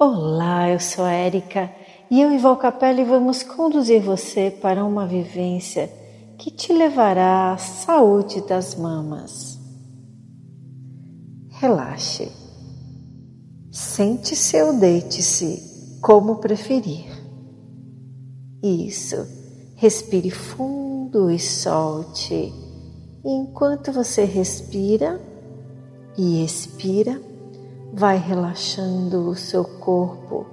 Olá, eu sou a Érica e eu e Val Capelli vamos conduzir você para uma vivência que te levará à saúde das mamas. Relaxe. Sente-se ou deite-se, como preferir. Isso. Respire fundo e solte. Enquanto você respira e expira, vai relaxando o seu corpo,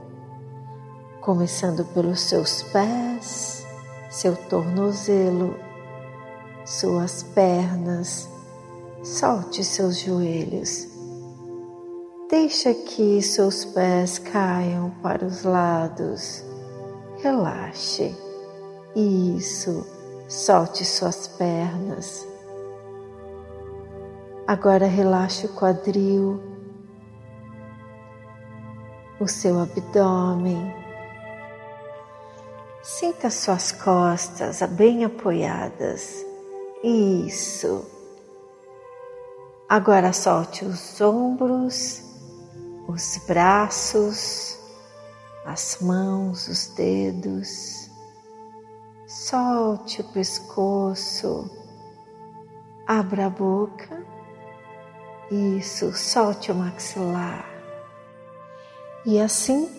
começando pelos seus pés, seu tornozelo, suas pernas. Solte seus joelhos. Deixa que seus pés caiam para os lados. Relaxe. Isso. Solte suas pernas. Agora relaxe o quadril o seu abdômen. Sinta suas costas bem apoiadas. Isso. Agora solte os ombros, os braços, as mãos, os dedos. Solte o pescoço. Abra a boca. Isso, solte o maxilar. E assim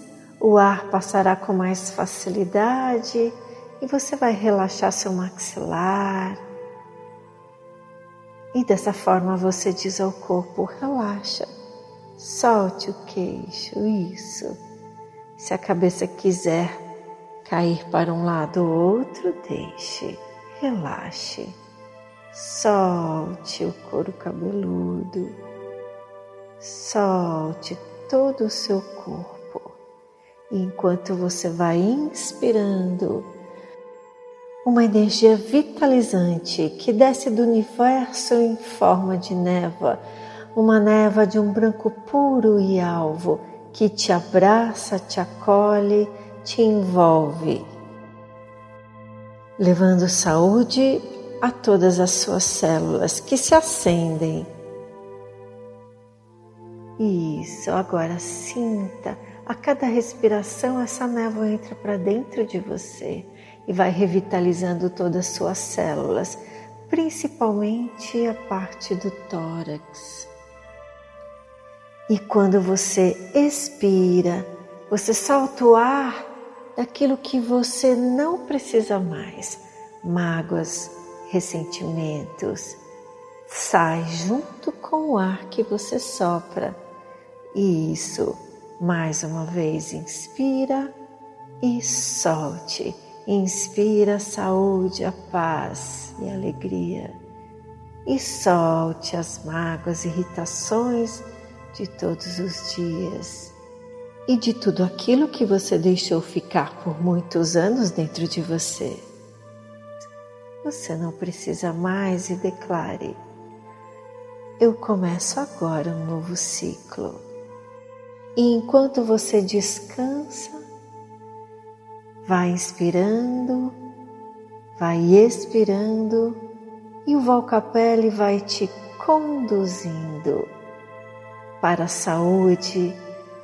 o ar passará com mais facilidade e você vai relaxar seu maxilar. E dessa forma você diz ao corpo: relaxa, solte o queixo, isso. Se a cabeça quiser cair para um lado ou outro, deixe, relaxe. Solte o couro cabeludo, solte todo o seu corpo. enquanto você vai inspirando uma energia vitalizante que desce do universo em forma de névoa, uma névoa de um branco puro e alvo que te abraça, te acolhe, te envolve, levando saúde a todas as suas células que se acendem isso, agora sinta. A cada respiração essa névoa entra para dentro de você e vai revitalizando todas as suas células, principalmente a parte do tórax. E quando você expira, você solta o ar daquilo que você não precisa mais, mágoas, ressentimentos, sai junto com o ar que você sopra isso. Mais uma vez, inspira e solte. Inspira a saúde, a paz e a alegria. E solte as mágoas, irritações de todos os dias. E de tudo aquilo que você deixou ficar por muitos anos dentro de você. Você não precisa mais e declare: Eu começo agora um novo ciclo. E enquanto você descansa, vai inspirando, vai expirando e o Valcapelli vai te conduzindo para a saúde,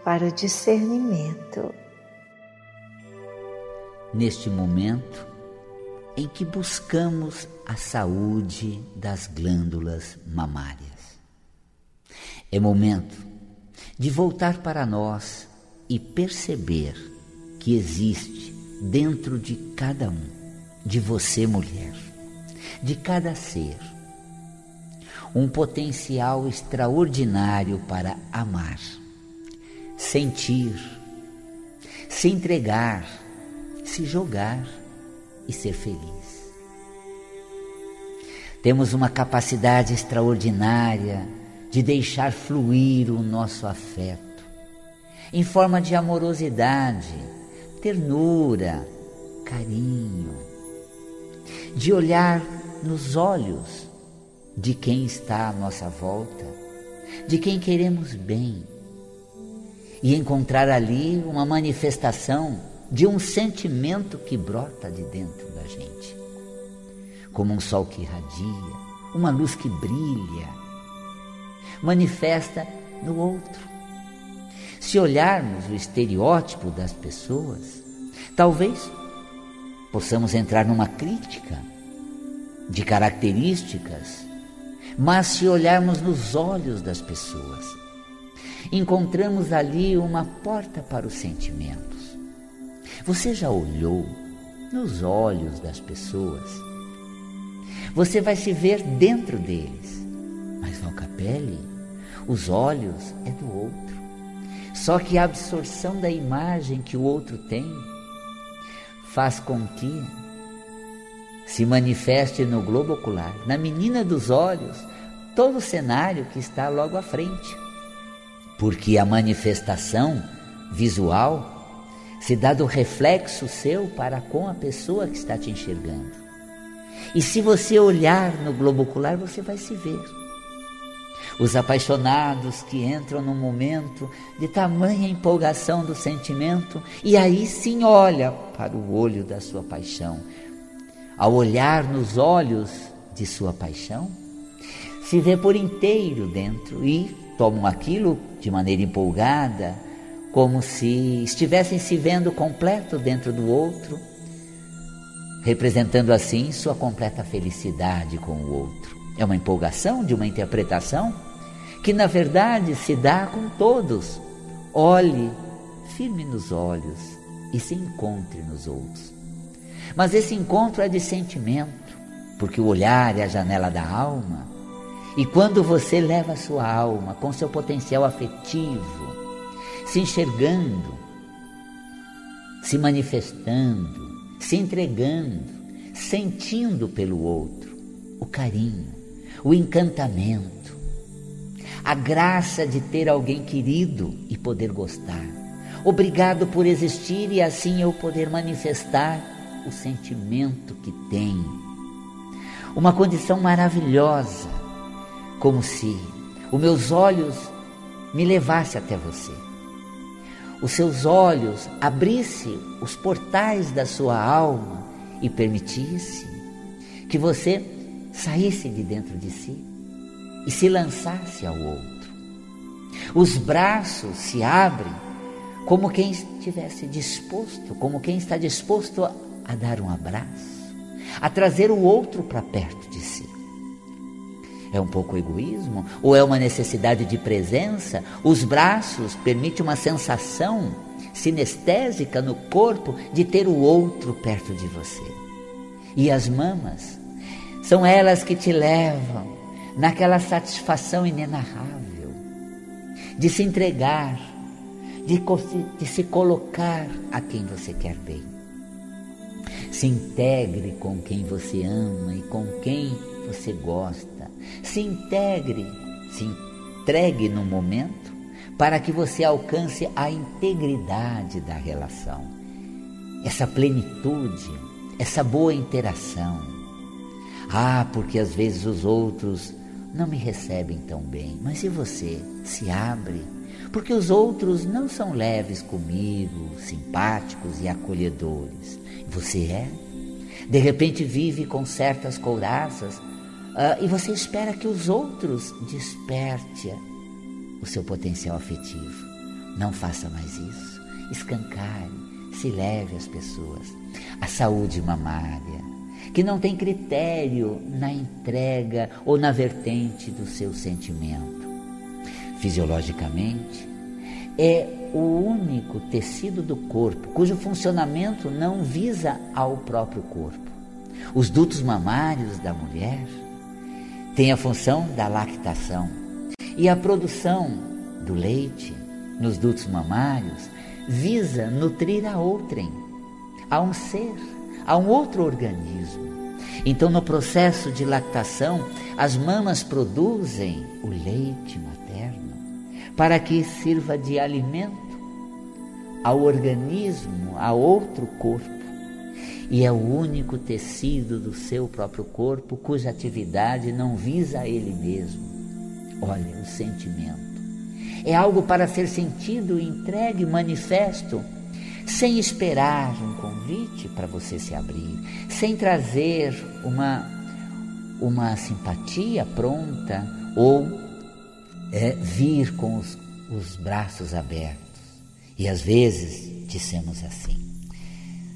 para o discernimento. Neste momento em que buscamos a saúde das glândulas mamárias, é momento de voltar para nós e perceber que existe dentro de cada um, de você, mulher, de cada ser, um potencial extraordinário para amar, sentir, se entregar, se jogar e ser feliz. Temos uma capacidade extraordinária de deixar fluir o nosso afeto, em forma de amorosidade, ternura, carinho, de olhar nos olhos de quem está à nossa volta, de quem queremos bem, e encontrar ali uma manifestação de um sentimento que brota de dentro da gente, como um sol que irradia, uma luz que brilha manifesta no outro. Se olharmos o estereótipo das pessoas, talvez possamos entrar numa crítica de características, mas se olharmos nos olhos das pessoas, encontramos ali uma porta para os sentimentos. Você já olhou nos olhos das pessoas? Você vai se ver dentro deles, mas Valcapelli, os olhos é do outro. Só que a absorção da imagem que o outro tem faz com que se manifeste no globo ocular, na menina dos olhos, todo o cenário que está logo à frente. Porque a manifestação visual se dá do reflexo seu para com a pessoa que está te enxergando. E se você olhar no globo ocular, você vai se ver. Os apaixonados que entram num momento de tamanha empolgação do sentimento e aí sim olha para o olho da sua paixão. Ao olhar nos olhos de sua paixão, se vê por inteiro dentro e tomam aquilo de maneira empolgada, como se estivessem se vendo completo dentro do outro, representando assim sua completa felicidade com o outro. É uma empolgação de uma interpretação que na verdade se dá com todos. Olhe firme nos olhos e se encontre nos outros. Mas esse encontro é de sentimento, porque o olhar é a janela da alma. E quando você leva a sua alma com seu potencial afetivo, se enxergando, se manifestando, se entregando, sentindo pelo outro o carinho, o encantamento, a graça de ter alguém querido e poder gostar. Obrigado por existir e assim eu poder manifestar o sentimento que tem. Uma condição maravilhosa, como se os meus olhos me levasse até você. Os seus olhos abrisse os portais da sua alma e permitisse que você saísse de dentro de si e se lançasse ao outro. Os braços se abrem como quem estivesse disposto, como quem está disposto a, dar um abraço, a trazer o outro para perto de si. É um pouco egoísmo? Ou é uma necessidade de presença? Os braços permitem uma sensação sinestésica no corpo de ter o outro perto de você. E as mamas são elas que te levam naquela satisfação inenarrável de se entregar, de, de se colocar a quem você quer bem. Se integre com quem você ama e com quem você gosta. Se integre, se entregue no momento para que você alcance a integridade da relação, essa plenitude, essa boa interação. Ah, porque às vezes os outros não me recebem tão bem, mas e você? Se abre, porque os outros não são leves comigo, simpáticos e acolhedores. Você é? De repente vive com certas couraças uh, e você espera que os outros desperte o seu potencial afetivo. Não faça mais isso. Escancare, se leve às pessoas. A saúde mamária, que não tem critério na entrega ou na vertente do seu sentimento. Fisiologicamente, é o único tecido do corpo cujo funcionamento não visa ao próprio corpo. Os dutos mamários da mulher têm a função da lactação e a produção do leite nos dutos mamários visa nutrir a outrem, a um ser, a um outro organismo. Então, no processo de lactação, as mamas produzem o leite materno para que sirva de alimento ao organismo, a outro corpo e é o único tecido do seu próprio corpo cuja atividade não visa a ele mesmo. Olha, o sentimento. É algo para ser sentido, entregue, manifesto, sem esperar um convite para você se abrir, sem trazer uma, uma simpatia pronta ou é, vir com os, os braços abertos. E às vezes dissemos assim: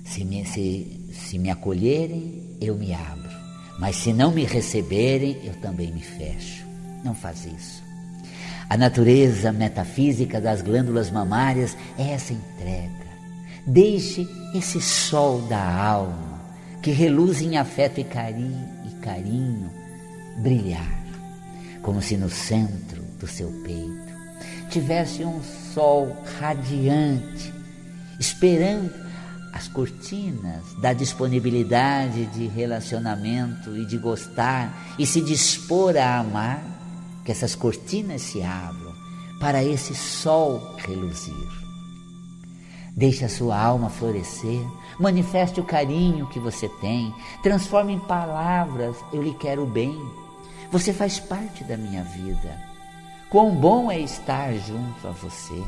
se me, se, se me acolherem, eu me abro, mas se não me receberem, eu também me fecho. Não faz isso. A natureza metafísica das glândulas mamárias é essa entrega. Deixe esse sol da alma, que reluz em afeto e carinho, e carinho brilhar, como se no centro do seu peito tivesse um sol radiante, esperando as cortinas da disponibilidade de relacionamento e de gostar e se dispor a amar, que essas cortinas se abram para esse sol reluzir. Deixe a sua alma florescer, manifeste o carinho que você tem, transforme em palavras: Eu lhe quero bem, você faz parte da minha vida. Quão bom é estar junto a você,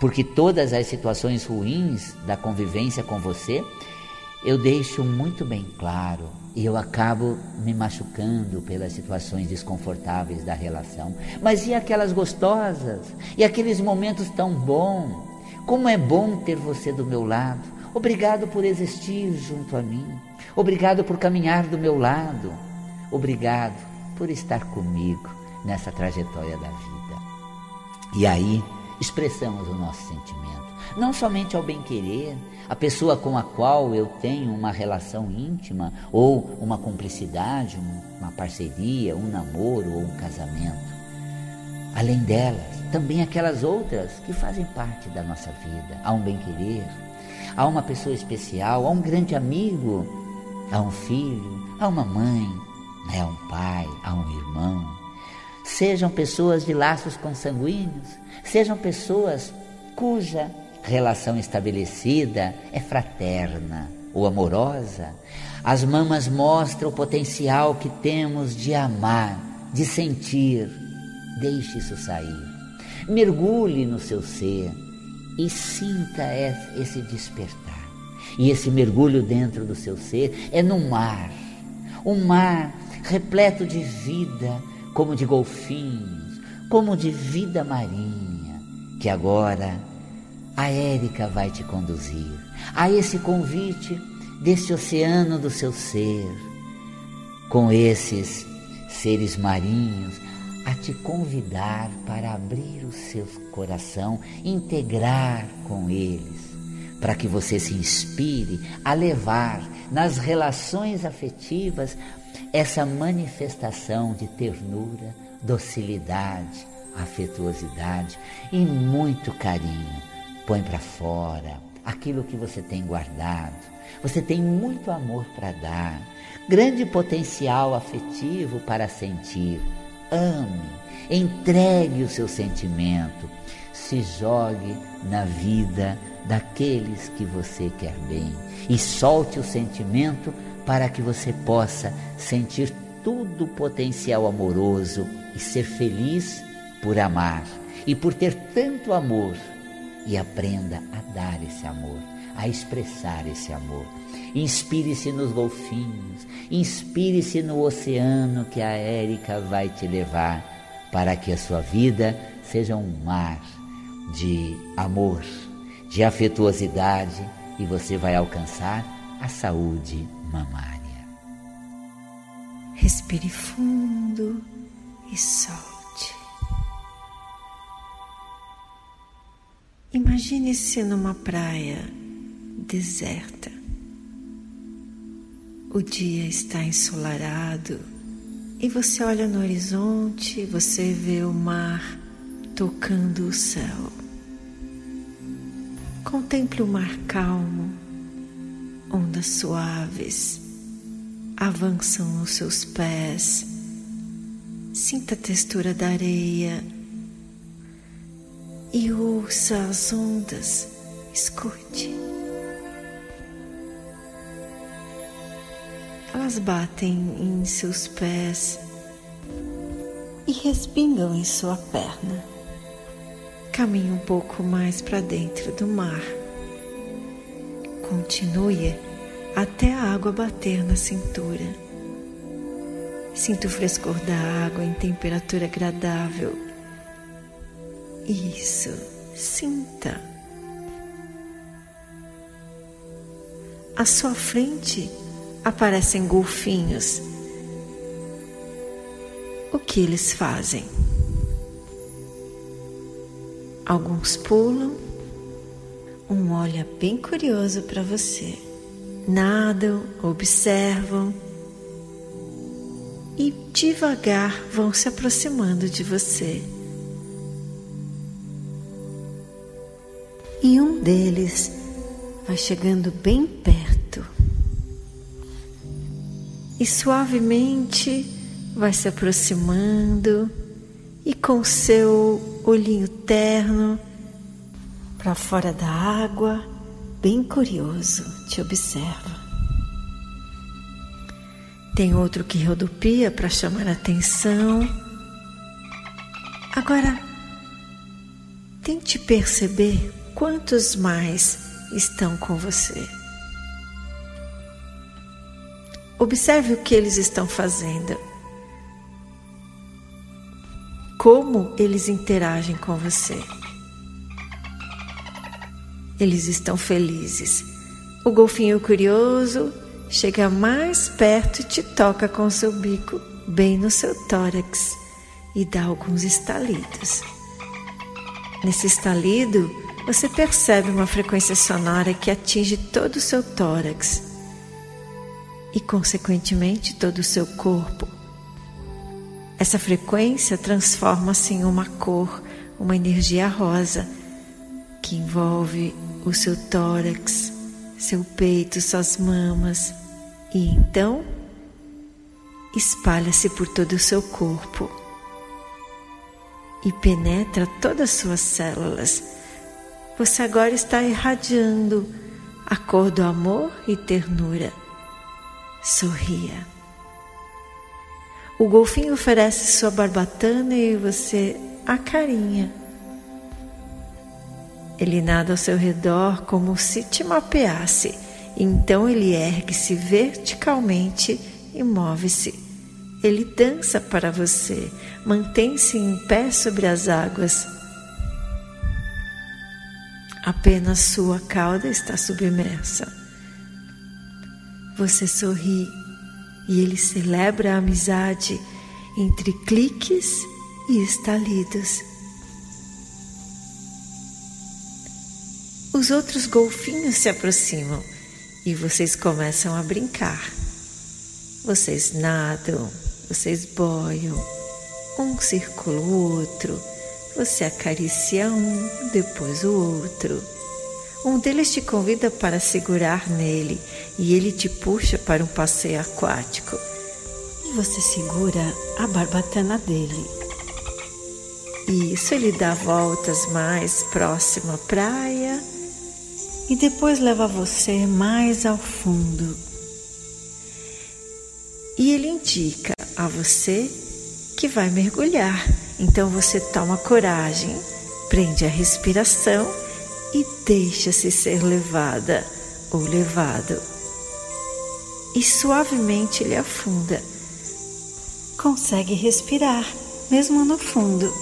porque todas as situações ruins da convivência com você eu deixo muito bem claro e eu acabo me machucando pelas situações desconfortáveis da relação. Mas e aquelas gostosas? E aqueles momentos tão bons? Como é bom ter você do meu lado. Obrigado por existir junto a mim. Obrigado por caminhar do meu lado. Obrigado por estar comigo nessa trajetória da vida. E aí expressamos o nosso sentimento, não somente ao bem-querer, a pessoa com a qual eu tenho uma relação íntima ou uma cumplicidade, uma parceria, um namoro ou um casamento. Além delas, também aquelas outras que fazem parte da nossa vida. Há um bem-querer, há uma pessoa especial, há um grande amigo, há um filho, há uma mãe, há um pai, há um irmão, Sejam pessoas de laços consanguíneos, sejam pessoas cuja relação estabelecida é fraterna ou amorosa. As mamas mostram o potencial que temos de amar, de sentir. Deixe isso sair. Mergulhe no seu ser e sinta esse despertar. E esse mergulho dentro do seu ser é no mar, um mar repleto de vida, como de golfinhos, como de vida marinha, que agora a Érica vai te conduzir a esse convite desse oceano do seu ser, com esses seres marinhos a te convidar para abrir o seu coração, integrar com eles, para que você se inspire a levar nas relações afetivas essa manifestação de ternura, docilidade, afetuosidade e muito carinho. Põe para fora aquilo que você tem guardado. Você tem muito amor para dar, grande potencial afetivo para sentir. Ame, entregue o seu sentimento, se jogue na vida daqueles que você quer bem e solte o sentimento para que você possa sentir todo o potencial amoroso e ser feliz por amar e por ter tanto amor. E aprenda a dar esse amor, a expressar esse amor. Inspire-se nos golfinhos, inspire-se no oceano que a Érica vai te levar para que a sua vida seja um mar de amor, de afetuosidade e você vai alcançar a saúde mamária. Respire fundo e solte. Imagine-se numa praia deserta. O dia está ensolarado e você olha no horizonte, você vê o mar tocando o céu. Contemple o mar calmo ondas suaves avançam nos seus pés. Sinta a textura da areia e ouça as ondas. Escute. elas batem em seus pés e respingam em sua perna. Caminhe um pouco mais para dentro do mar. Continue até a água bater na cintura. Sinta o frescor da água em temperatura agradável. Isso, sinta. À sua frente, aparecem golfinhos. O que eles fazem? Alguns pulam, um olha bem curioso para você. Nadam, observam e devagar vão se aproximando de você. E um deles vai chegando bem perto e suavemente vai se aproximando e com seu olhinho terno para fora da água, bem curioso, te observa. Tem outro que rodopia para chamar a atenção. Agora, tente perceber quantos mais estão com você. Observe o que eles estão fazendo. Como eles interagem com você. Eles estão felizes. O golfinho curioso chega mais perto e te toca com seu bico bem no seu tórax e dá alguns estalidos. Nesse estalido, você percebe uma frequência sonora que atinge todo o seu tórax e, consequentemente, todo o seu corpo. Essa frequência transforma-se em uma cor, uma energia rosa que envolve o seu tórax, seu peito, suas mamas e então espalha-se por todo o seu corpo e penetra todas as suas células. Você agora está irradiando a cor do amor e ternura. Sorria. O golfinho oferece sua barbatana e você a carinha. Ele nada ao seu redor como se te mapeasse. Então ele ergue-se verticalmente e move-se. Ele dança para você, mantém-se em pé sobre as águas. Apenas sua cauda está submersa. Você sorri e ele celebra a amizade entre cliques e estalidos. Os outros golfinhos se aproximam e vocês começam a brincar. Vocês nadam, vocês boiam, um circula o outro, você acaricia um, depois o outro. Um deles te convida para segurar nele e ele te puxa para um passeio aquático. E você segura a barbatana dele. Isso ele dá voltas mais próximo à praia e depois leva você mais ao fundo. E ele indica a você que vai mergulhar. Então você toma coragem, prende a respiração e deixa-se ser levada ou levado. E suavemente ele afunda. Consegue respirar, mesmo no fundo.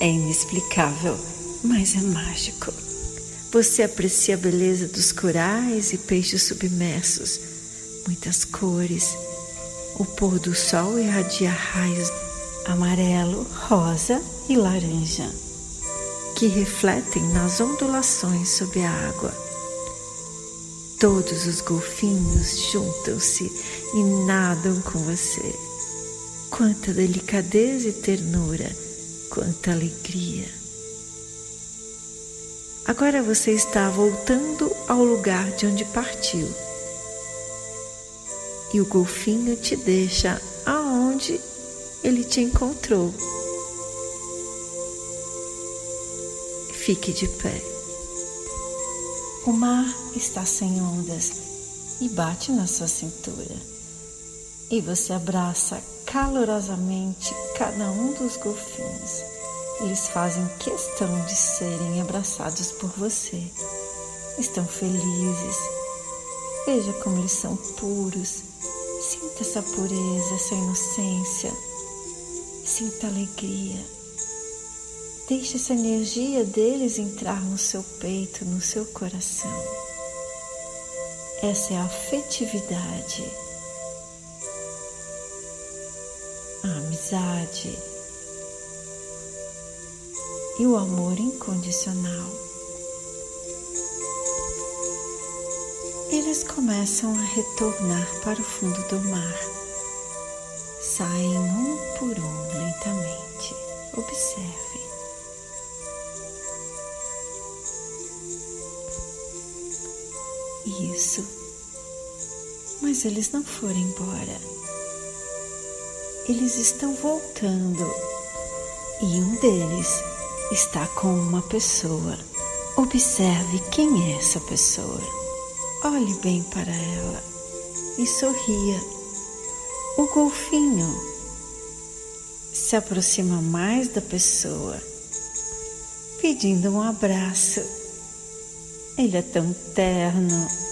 É inexplicável, mas é mágico. Você aprecia a beleza dos corais e peixes submersos, muitas cores o pôr do sol irradia raios amarelo, rosa e laranja que refletem nas ondulações sob a água. Todos os golfinhos juntam-se e nadam com você. Quanta delicadeza e ternura, quanta alegria. Agora você está voltando ao lugar de onde partiu e o golfinho te deixa aonde ele te encontrou. Fique de pé. O mar está sem ondas e bate na sua cintura. E você abraça calorosamente cada um dos golfinhos. Eles fazem questão de serem abraçados por você. Estão felizes. Veja como eles são puros Sinta essa pureza, essa inocência. Sinta alegria. Deixe essa energia deles entrar no seu peito, no seu coração. Essa é a afetividade, a amizade e o amor incondicional. Eles começam a retornar para o fundo do mar. Saem um por um lentamente. Eles não foram embora. Eles estão voltando. E um deles está com uma pessoa. Observe quem é essa pessoa. Olhe bem para ela e sorria. O golfinho se aproxima mais da pessoa, pedindo um abraço. Ele é tão terno.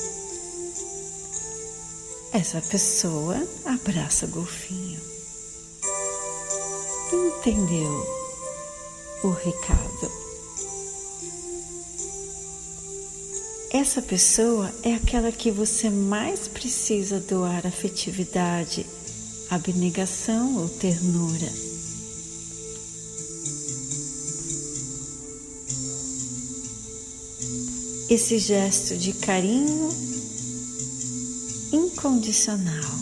Essa pessoa abraça o golfinho. Entendeu o recado? Essa pessoa é aquela que você mais precisa doar afetividade, abnegação ou ternura. esse gesto de carinho incondicional.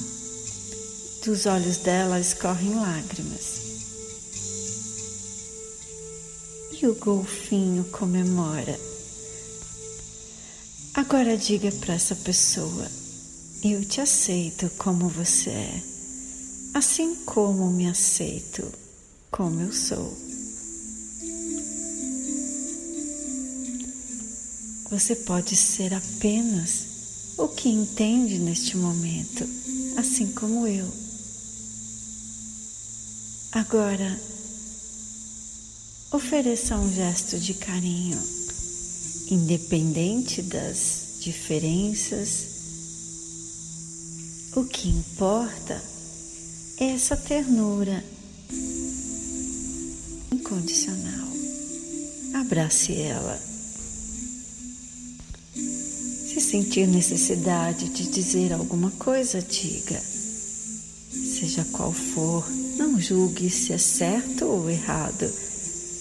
Dos olhos dela escorrem lágrimas. E o golfinho comemora. Agora diga para essa pessoa: Eu te aceito como você é, assim como me aceito como eu sou. Você pode ser apenas o que entende neste momento, assim como eu. Agora, ofereça um gesto de carinho, independente das diferenças. O que importa é essa ternura incondicional. Abrace ela sentir necessidade de dizer alguma coisa, diga. Seja qual for, não julgue se é certo ou errado,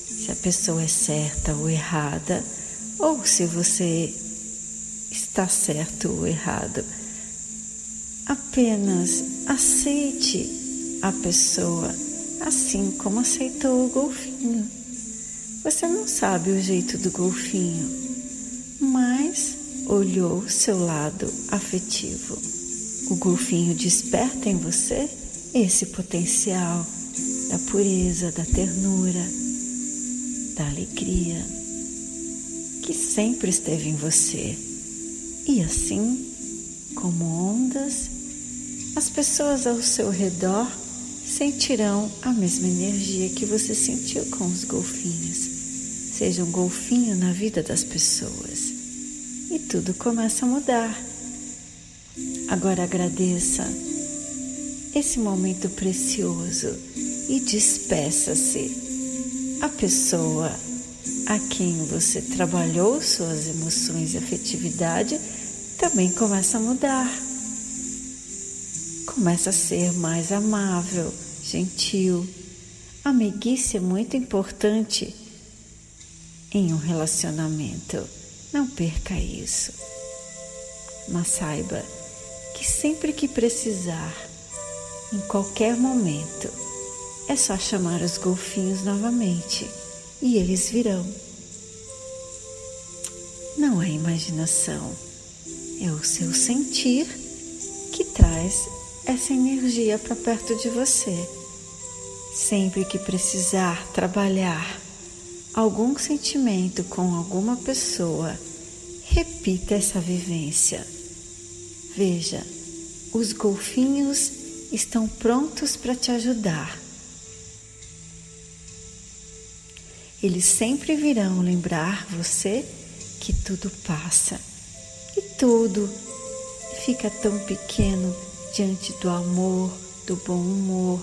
se a pessoa é certa ou errada, ou se você está certo ou errado. Apenas aceite a pessoa assim como aceitou o golfinho. Você não sabe o jeito do golfinho, olhou seu lado afetivo. O golfinho desperta em você esse potencial da pureza, da ternura, da alegria que sempre esteve em você. E assim, como ondas, as pessoas ao seu redor sentirão a mesma energia que você sentiu com os golfinhos. Seja um golfinho na vida das pessoas e tudo começa a mudar. Agora agradeça esse momento precioso e despeça-se. A pessoa a quem você trabalhou suas emoções e afetividade também começa a mudar. Começa a ser mais amável, gentil. A é muito importante em um relacionamento. Não perca isso. Mas saiba que sempre que precisar, em qualquer momento, é só chamar os golfinhos novamente e eles virão. Não é imaginação, é o seu sentir que traz essa energia para perto de você. Sempre que precisar trabalhar algum sentimento com alguma pessoa, repita essa vivência. Veja, os golfinhos estão prontos para te ajudar. Eles sempre virão lembrar você que tudo passa e tudo fica tão pequeno diante do amor, do bom humor.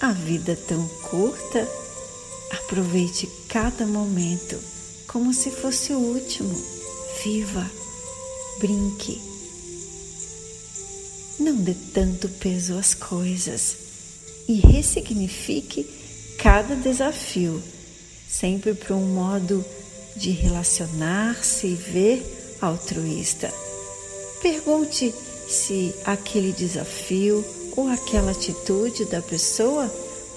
A vida tão curta Aproveite cada momento como se fosse o último. Viva, brinque, Não dê tanto peso às coisas e ressignifique cada desafio, sempre para um modo de relacionar-se e ver altruísta. Pergunte se aquele desafio ou aquela atitude da pessoa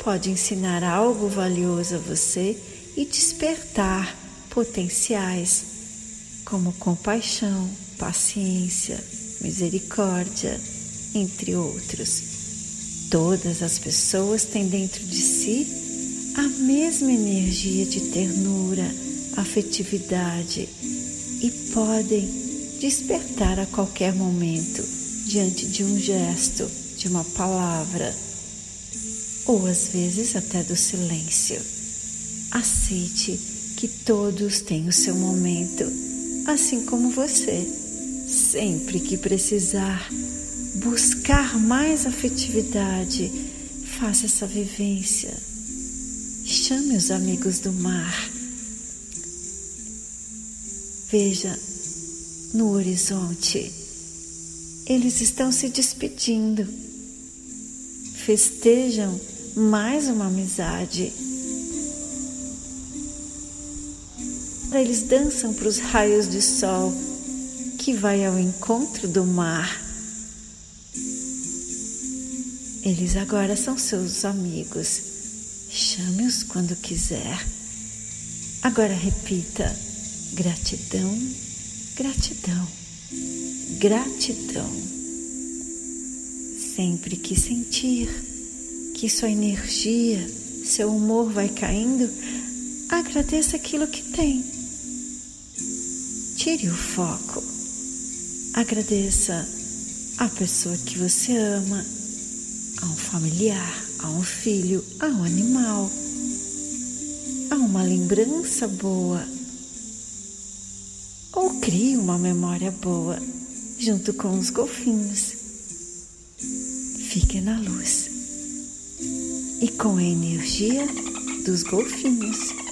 pode ensinar algo valioso a você e despertar potenciais como compaixão, paciência, misericórdia, entre outros. Todas as pessoas têm dentro de si a mesma energia de ternura, afetividade e podem despertar a qualquer momento diante de um gesto, de uma palavra ou às vezes até do silêncio. Aceite que todos têm o seu momento, assim como você. Sempre que precisar buscar mais afetividade, faça essa vivência. Chame os amigos do mar. Veja no horizonte, eles estão se despedindo. Festejam mais uma amizade. Eles dançam para os raios de sol que vai ao encontro do mar. Eles agora são seus amigos. Chame-os quando quiser. Agora repita: gratidão, gratidão, gratidão. Sempre que sentir que sua energia, seu humor vai caindo, agradeça aquilo que tem. Tire o foco. Agradeça a pessoa que você ama, a um familiar, a um filho, a um animal, a uma lembrança boa. Ou crie uma memória boa junto com os golfinhos. Fique na luz e com a energia dos golfinhos.